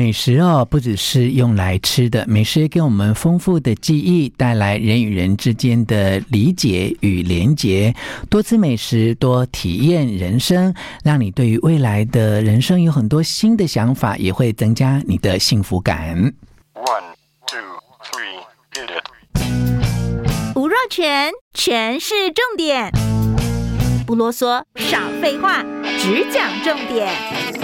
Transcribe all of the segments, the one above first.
美食哦，不只是用来吃的，美食也给我们丰富的记忆，带来人与人之间的理解与连结。多吃美食，多体验人生，让你对于未来的人生有很多新的想法，也会增加你的幸福感。One, two, three, hit it. 吴若全，全是重点，不啰嗦，少废话，只讲重点。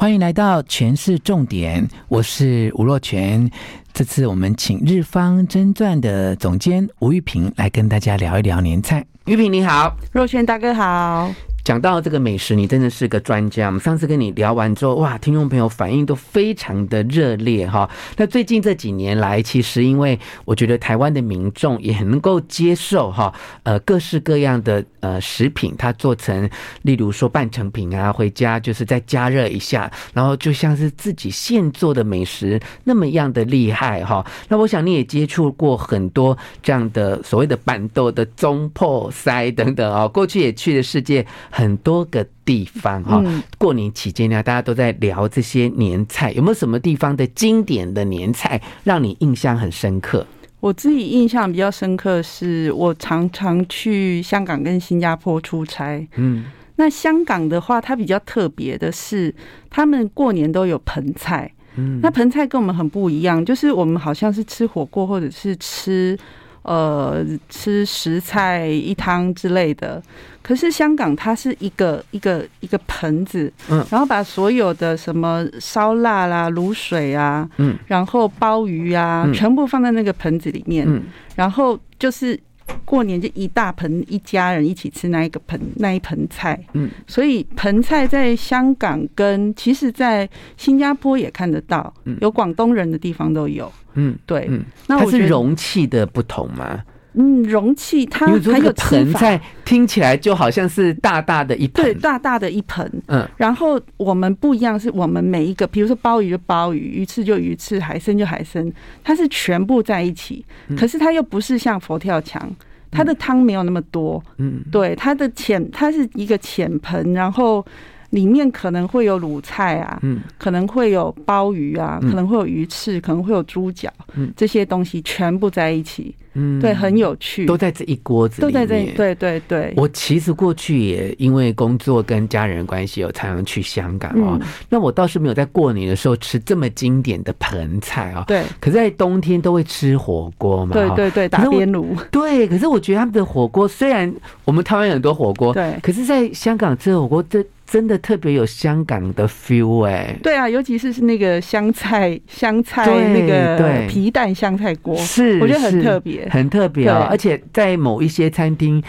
欢迎来到全市重点，我是吴若全。这次我们请日方真传的总监吴玉萍来跟大家聊一聊年菜。玉萍你好，若权大哥好。讲到这个美食，你真的是个专家。我们上次跟你聊完之后，哇，听众朋友反应都非常的热烈哈。那最近这几年来，其实因为我觉得台湾的民众也很能够接受哈，呃，各式各样的呃食品，它做成，例如说半成品啊，回家就是再加热一下，然后就像是自己现做的美食那么样的厉害哈。那我想你也接触过很多这样的所谓的办桌的中破塞等等啊，过去也去的世界。很多个地方哈，过年期间呢，大家都在聊这些年菜，有没有什么地方的经典的年菜让你印象很深刻？我自己印象比较深刻，是我常常去香港跟新加坡出差。嗯，那香港的话，它比较特别的是，他们过年都有盆菜。嗯，那盆菜跟我们很不一样，就是我们好像是吃火锅或者是吃。呃，吃食菜一汤之类的，可是香港它是一个一个一个盆子，嗯，然后把所有的什么烧腊啦、卤水啊，嗯，然后鲍鱼啊，全部放在那个盆子里面，嗯，然后就是。过年就一大盆，一家人一起吃那一个盆那一盆菜，嗯，所以盆菜在香港跟其实，在新加坡也看得到，有广东人的地方都有，嗯，对，嗯，那它是容器的不同吗？嗯，容器它还有盆菜，听起来就好像是大大的一盆，对，大大的一盆，嗯，然后我们不一样，是我们每一个，比如说鲍鱼就鲍鱼，鱼翅就鱼翅，海参就海参，它是全部在一起，可是它又不是像佛跳墙，它的汤没有那么多，嗯，对，它的浅，它是一个浅盆，然后。里面可能会有卤菜啊，嗯，可能会有鲍鱼啊，可能会有鱼翅，可能会有猪脚，嗯，这些东西全部在一起，嗯，对，很有趣，都在这一锅子里面，都在这，对对对。我其实过去也因为工作跟家人关系，有常常去香港哦。那我倒是没有在过年的时候吃这么经典的盆菜啊，对。可是，在冬天都会吃火锅嘛，对对对，打边炉，对。可是我觉得他们的火锅虽然我们台湾有很多火锅，对，可是在香港吃火锅这。真的特别有香港的 feel 哎、欸，对啊，尤其是是那个香菜香菜那个皮蛋香菜锅，是我觉得很特别，很特别哦，而且在某一些餐厅。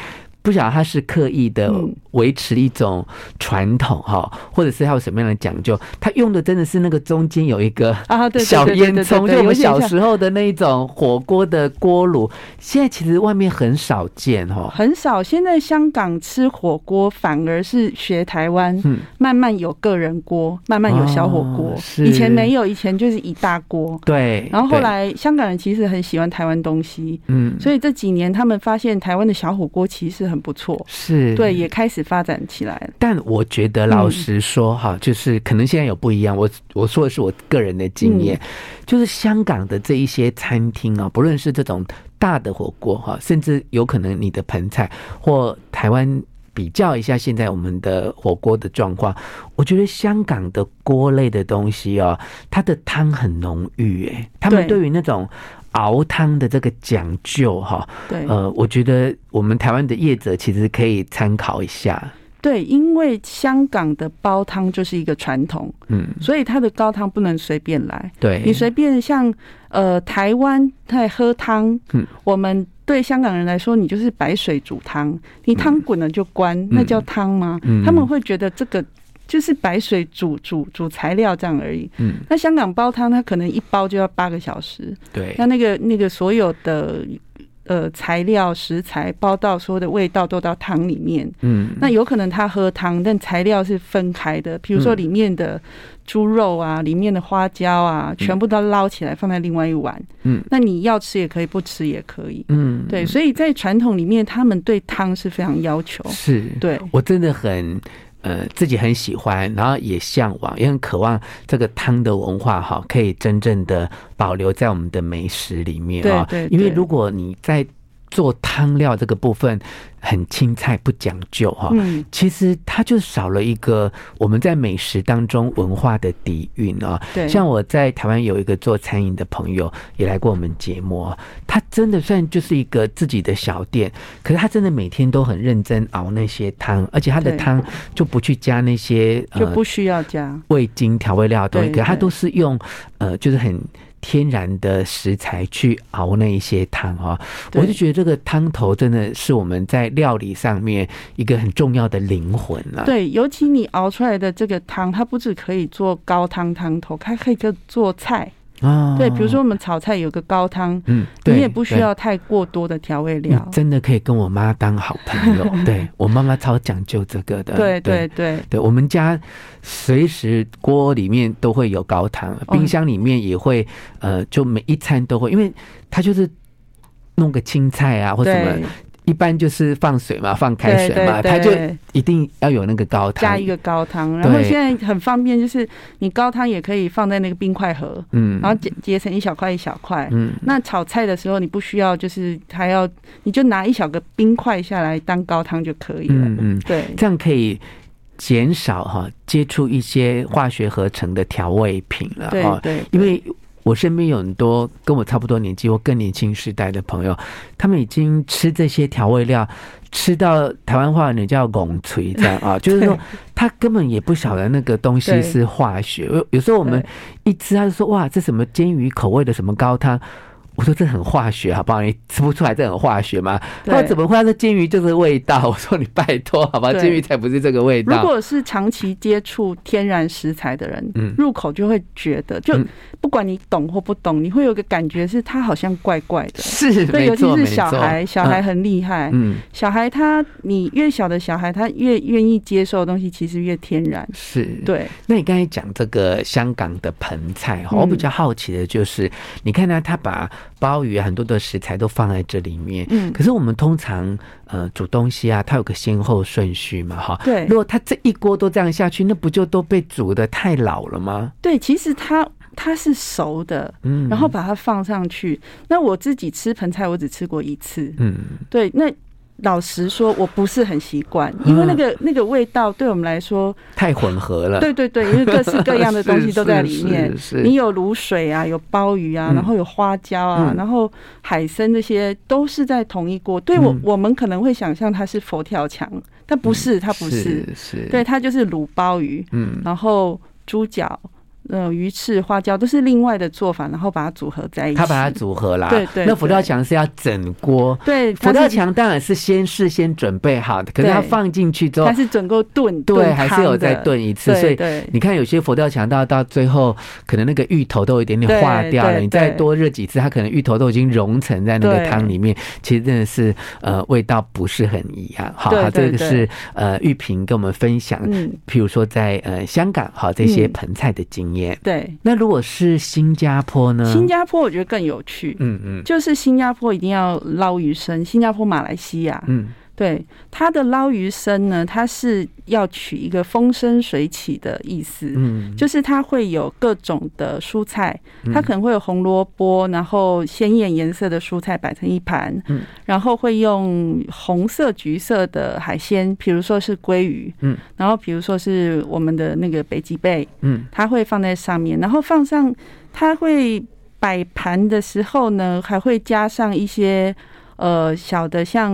不晓得他是刻意的维持一种传统哈，或者是他有什么样的讲究？他用的真的是那个中间有一个啊小烟囱，就我们小时候的那一种火锅的锅炉。现在其实外面很少见哈，很少。现在香港吃火锅反而是学台湾，慢慢有个人锅，慢慢有小火锅。以前没有，以前就是一大锅。对。然后后来香港人其实很喜欢台湾东西，嗯，所以这几年他们发现台湾的小火锅其实。很不错，是对，也开始发展起来。但我觉得，老实说，哈，就是可能现在有不一样。我我说的是我个人的经验，就是香港的这一些餐厅啊，不论是这种大的火锅哈，甚至有可能你的盆菜或台湾比较一下现在我们的火锅的状况，我觉得香港的锅类的东西哦，它的汤很浓郁，哎，他们对于那种。熬汤的这个讲究哈，对，呃，我觉得我们台湾的业者其实可以参考一下。对，因为香港的煲汤就是一个传统，嗯，所以它的高汤不能随便来。对，你随便像呃台湾在喝汤，嗯，我们对香港人来说，你就是白水煮汤，你汤滚了就关，嗯，那叫汤吗？嗯，他们会觉得这个。就是白水煮煮煮材料这样而已。嗯，那香港煲汤，它可能一煲就要八个小时。对，那那个那个所有的呃材料食材煲到所有的味道都到汤里面。嗯，那有可能他喝汤，但材料是分开的。比如说里面的猪肉啊，里面的花椒啊，全部都捞起来放在另外一碗。嗯，那你要吃也可以，不吃也可以。嗯，对，所以在传统里面，他们对汤是非常要求。是，对我真的很。呃自己很喜欢，然后也向往，也很渴望这个汤的文化哈，可以真正的保留在我们的美食里面啊。对，对，对，因为如果你在做汤料这个部分很青菜不讲究哈，嗯，其实它就少了一个我们在美食当中文化的底蕴啊。对，像我在台湾有一个做餐饮的朋友也来过我们节目啊，他真的算就是一个自己的小店，可是他真的每天都很认真熬那些汤，而且他的汤就不去加那些就不需要加。味精调味料的东西，可是他都是用呃就是很。天然的食材去熬那一些汤哦，我就觉得这个汤头真的是我们在料理上面一个很重要的灵魂了。对，尤其你熬出来的这个汤，它不只可以做高汤汤头，它可以做菜。啊，对，比如说我们炒菜有个高汤，嗯，你也不需要太过多的调味料，真的可以跟我妈当好朋友。对，我妈妈超讲究这个的，对对对对，我们家随时锅里面都会有高汤，冰箱里面也会，呃，就每一餐都会，因为它就是弄个青菜啊或什么。一般就是放水嘛，放开水嘛，它就一定要有那个高汤，加一个高汤。然后现在很方便，就是你高汤也可以放在那个冰块盒，嗯，然后结结成一小块一小块，嗯。那炒菜的时候你不需要，就是还要，你就拿一小个冰块下来当高汤就可以了，嗯嗯，对，这样可以减少哈接触一些化学合成的调味品了，对对，因为。我身边有很多跟我差不多年纪或更年轻时代的朋友，他们已经吃这些调味料，吃到台湾话你叫“拱锤”这样啊，就是说他根本也不晓得那个东西是化学。有有时候我们一吃，他就说：“哇，这什么煎鱼口味的什么高汤？”我说这很化学，好不好？你吃不出来这很化学吗？他说怎么会？他说煎鱼就是味道。我说你拜托，好吧，煎鱼才不是这个味道。如果是长期接触天然食材的人，嗯，入口就会觉得，就不管你懂或不懂，你会有个感觉是它好像怪怪的。是，对，尤其是小孩，小孩很厉害。嗯，小孩他，你越小的小孩，他越愿意接受的东西，其实越天然。是对。那你刚才讲这个香港的盆菜，我比较好奇的就是，你看呢，他把鲍鱼很多的食材都放在这里面，嗯，可是我们通常呃煮东西啊，它有个先后顺序嘛，哈，对。如果它这一锅都这样下去，那不就都被煮的太老了吗？对，其实它它是熟的，嗯，然后把它放上去。那我自己吃盆菜，我只吃过一次，嗯，对，那。老实说，我不是很习惯，因为那个那个味道对我们来说太混合了。对对对，因为各式各样的东西都在里面。你有卤水啊，有鲍鱼啊，然后有花椒啊，然后海参这些都是在同一锅。对我我们可能会想象它是佛跳墙，但不是，它不是，是，对，它就是卤鲍鱼，嗯，然后猪脚。呃，鱼翅、花椒都是另外的做法，然后把它组合在一起。他把它组合啦，对对。那佛跳墙是要整锅，对。佛跳墙当然是先事先准备好的，可是它放进去之后，它是整个炖，对，还是有再炖一次。所以你看，有些佛跳墙到到最后，可能那个芋头都有一点点化掉了，你再多热几次，它可能芋头都已经融成在那个汤里面。其实真的是呃，味道不是很一样。好，这个是呃玉萍跟我们分享，譬如说在呃香港好这些盆菜的经验。对，那如果是新加坡呢？新加坡我觉得更有趣，嗯嗯，就是新加坡一定要捞鱼生，新加坡、马来西亚，嗯。对，它的捞鱼生呢，它是要取一个风生水起的意思，嗯，就是它会有各种的蔬菜，它可能会有红萝卜，然后鲜艳颜色的蔬菜摆成一盘，嗯，然后会用红色、橘色的海鲜，比如说是鲑鱼，嗯，然后比如说是我们的那个北极贝，嗯，它会放在上面，然后放上，它会摆盘的时候呢，还会加上一些。呃，小的像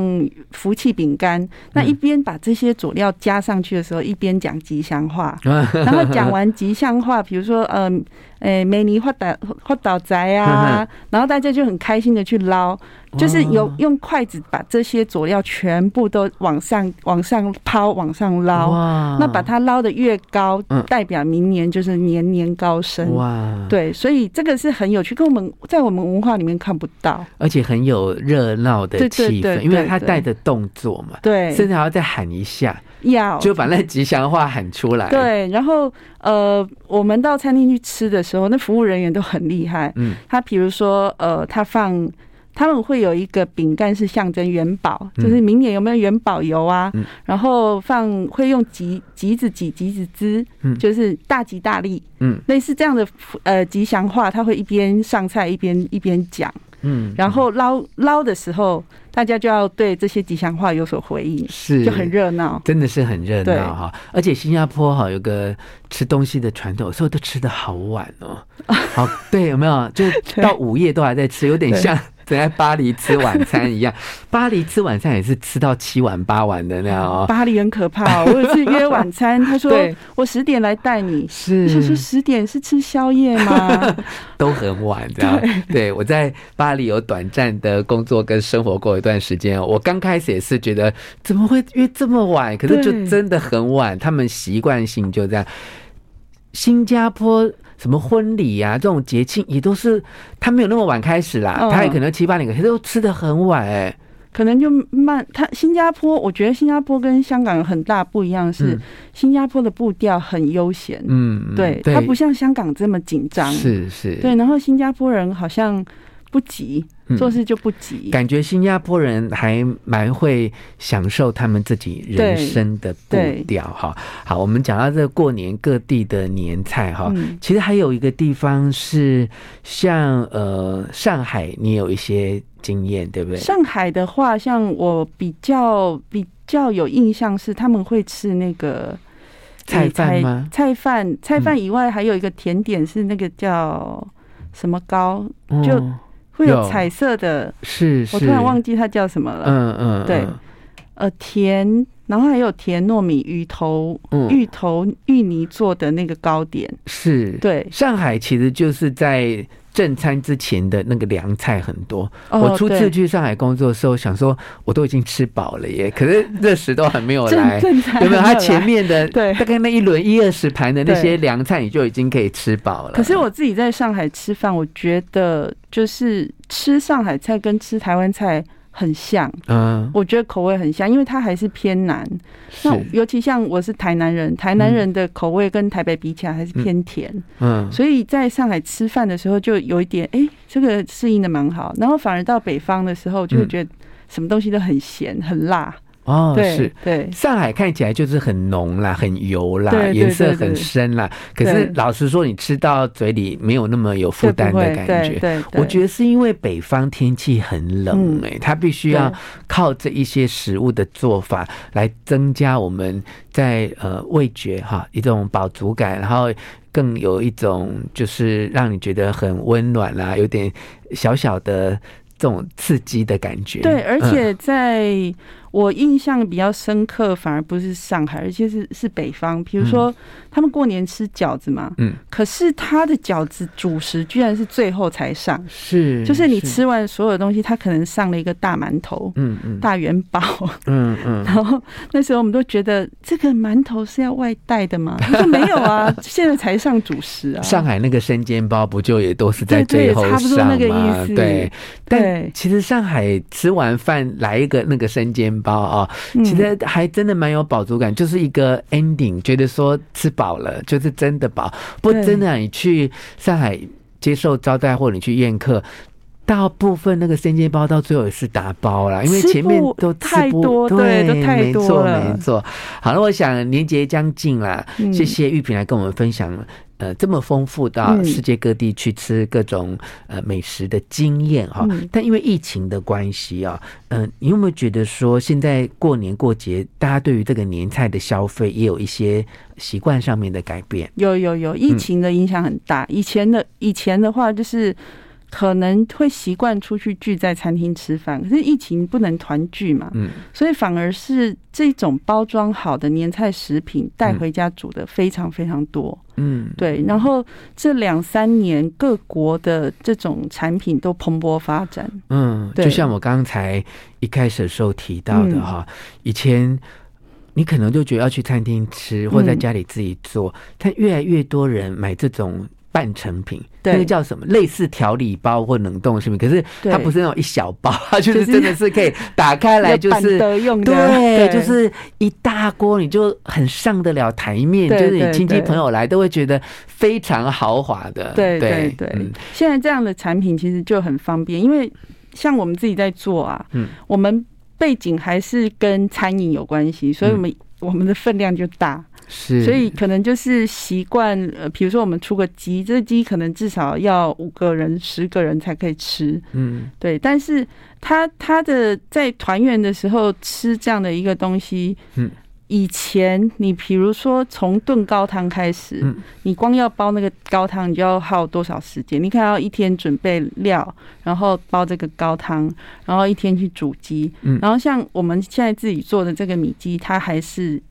福气饼干，那一边把这些佐料加上去的时候，一边讲吉祥话，然后讲完吉祥话，比如说，嗯、呃。哎，美尼发倒发倒宅啊，然后大家就很开心的去捞，就是有用筷子把这些佐料全部都往上往上抛，往上捞。哇！那把它捞的越高，代表明年就是年年高升。哇！对，所以这个是很有趣，跟我们在我们文化里面看不到，而且很有热闹的气氛，因为他带着动作嘛，对，甚至还要再喊一下。要就把那吉祥话喊出来。对，然后呃，我们到餐厅去吃的时候，那服务人员都很厉害。嗯，他比如说呃，他放他们会有一个饼干是象征元宝，就是明年有没有元宝油啊？嗯、然后放会用吉吉子吉吉子汁，嗯，就是大吉大利，嗯，类似这样的呃吉祥话，他会一边上菜一边一边讲。嗯，然后捞捞的时候，大家就要对这些吉祥话有所回应，是就很热闹，真的是很热闹哈。而且新加坡哈有个吃东西的传统，所以都吃的好晚哦。好，对，有没有？就到 午夜都还在吃，有点像。在巴黎吃晚餐一样，巴黎吃晚餐也是吃到七晚八晚的那样哦。巴黎很可怕，我有次约晚餐，他说 我十点来带你，是，他说十点是吃宵夜吗？都很晚，这样。对，我在巴黎有短暂的工作跟生活过一段时间，我刚开始也是觉得怎么会约这么晚，可是就真的很晚，他们习惯性就这样。新加坡。什么婚礼呀、啊，这种节庆也都是他没有那么晚开始啦，他也可能七八点，可是都吃得很晚哎、欸，可能就慢。他新加坡，我觉得新加坡跟香港有很大不一样，是新加坡的步调很悠闲，嗯，对，他不像香港这么紧张，是是，对，然后新加坡人好像不急。做事就不急，感觉新加坡人还蛮会享受他们自己人生的步调哈。好，我们讲到这个过年各地的年菜哈，其实还有一个地方是像呃上海，你有一些经验对不对？上海的话，像我比较比较有印象是他们会吃那个菜饭吗？菜饭菜饭以外，还有一个甜点是那个叫什么糕就。会有彩色的，是，是，我突然忘记它叫什么了。嗯嗯，对，呃，甜，然后还有甜糯米、芋头、芋头、芋泥做的那个糕点，是对。上海其实就是在。正餐之前的那个凉菜很多。我初次去上海工作的时候，想说我都已经吃饱了耶，可是热食都还没有来，有没有？它前面的对，大概那一轮一二十盘的那些凉菜，你就已经可以吃饱了。可是我自己在上海吃饭，我觉得就是吃上海菜跟吃台湾菜。很像，嗯，我觉得口味很像，因为它还是偏南。那尤其像我是台南人，台南人的口味跟台北比起来还是偏甜，嗯，所以在上海吃饭的时候就有一点，哎，这个适应的蛮好。然后反而到北方的时候，就会觉得什么东西都很咸很辣。哦，对是，对，上海看起来就是很浓啦，很油啦，颜色很深啦。可是老实说，你吃到嘴里没有那么有负担的感觉。对，我觉得是因为北方天气很冷诶，它必须要靠这一些食物的做法来增加我们在呃味觉哈一种饱足感，然后更有一种就是让你觉得很温暖啦，有点小小的这种刺激的感觉。对，而且在。我印象比较深刻，反而不是上海，而且是是北方。比如说，他们过年吃饺子嘛，嗯，可是他的饺子主食居然是最后才上，是，就是你吃完所有东西，他可能上了一个大馒头，嗯嗯，大元宝，嗯嗯，然后那时候我们都觉得这个馒头是要外带的吗？他说没有啊，现在才上主食啊。上海那个生煎包不就也都是在最后上吗？差不多那个意思。对，但其实上海吃完饭来一个那个生煎包。包啊，其实还真的蛮有饱足感，就是一个 ending，觉得说吃饱了，就是真的饱。不过真的，你去上海接受招待或者你去宴客，大部分那个生煎包到最后也是打包了，因为前面都太多，对，都太多了，没错没错。好了，我想年节将近了，谢谢玉萍来跟我们分享。呃，这么丰富到世界各地去吃各种呃美食的经验哈，但因为疫情的关系啊，嗯，你有没有觉得说现在过年过节，大家对于这个年菜的消费也有一些习惯上面的改变？有有有，疫情的影响很大。以前的以前的话就是。可能会习惯出去聚在餐厅吃饭，可是疫情不能团聚嘛，嗯，所以反而是这种包装好的年菜食品带回家煮的非常非常多，嗯，对。然后这两三年各国的这种产品都蓬勃发展，嗯，就像我刚才一开始的时候提到的哈，以前你可能就觉得要去餐厅吃或在家里自己做，但越来越多人买这种。半成品，那个叫什么？类似调理包或冷冻食品，可是它不是那种一小包，它 就是真的是可以打开来，就是用对，就是一大锅，你就很上得了台面，就是你亲戚朋友来都会觉得非常豪华的。对对对，现在这样的产品其实就很方便，因为。像我们自己在做啊，嗯，我们背景还是跟餐饮有关系，所以我们、嗯、我们的分量就大。是，所以可能就是习惯，呃，比如说我们出个鸡，这个鸡可能至少要五个人、十个人才可以吃，嗯，对。但是他他的在团圆的时候吃这样的一个东西，嗯，以前你比如说从炖高汤开始，嗯，你光要煲那个高汤，你就要耗多少时间？你看要一天准备料，然后煲这个高汤，然后一天去煮鸡，嗯，然后像我们现在自己做的这个米鸡，它还是。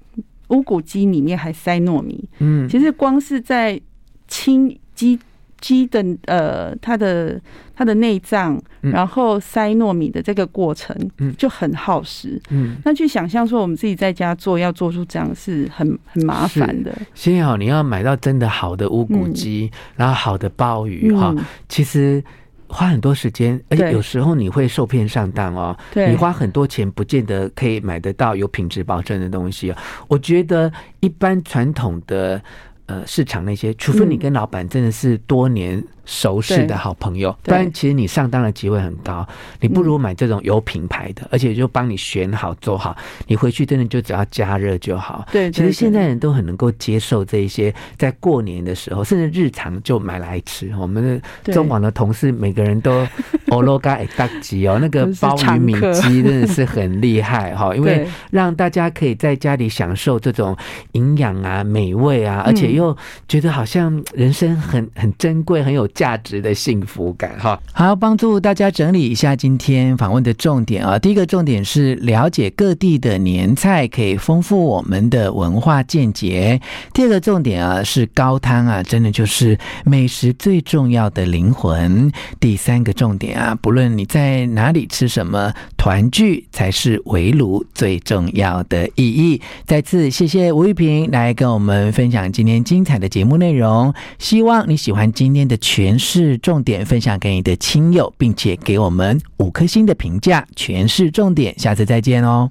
乌骨鸡里面还塞糯米，嗯，其实光是在清鸡鸡的呃它的它的内脏，然后塞糯米的这个过程，嗯，就很耗时，嗯，那去想象说我们自己在家做要做出这样是很很麻烦的。幸好你要买到真的好的乌骨鸡，嗯，然后好的鲍鱼哈，嗯，其实。花很多时间，而且有时候你会受骗上当哦。对，你花很多钱，不见得可以买得到有品质保证的东西。我觉得一般传统的呃市场那些，除非你跟老板真的是多年。熟识的好朋友，不然其实你上当的机会很高。你不如买这种有品牌的，而且就帮你选好做好，你回去真的就只要加热就好。对，其实现在人都很能够接受这一些，在过年的时候，甚至日常就买来吃。我们的中广的同事每个人都欧罗嘎一大吉哦，那个鲍鱼米鸡真的是很厉害哈，因为让大家可以在家里享受这种营养啊、美味啊，而且又觉得好像人生很很珍贵、很有。价值的幸福感哈，好，帮助大家整理一下今天访问的重点啊。第一个重点是了解各地的年菜，可以丰富我们的文化见解。第二个重点啊是高汤啊，真的就是美食最重要的灵魂。第三个重点啊，不论你在哪里吃什么，团聚才是围炉最重要的意义。再次谢谢吴玉平来跟我们分享今天精彩的节目内容，希望你喜欢今天的诠释重点分享给你的亲友，并且给我们五颗星的评价。诠释重点，下次再见哦。